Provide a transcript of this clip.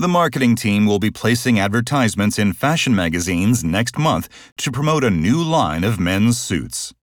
The marketing team will be placing advertisements in fashion magazines next month to promote a new line of men's suits.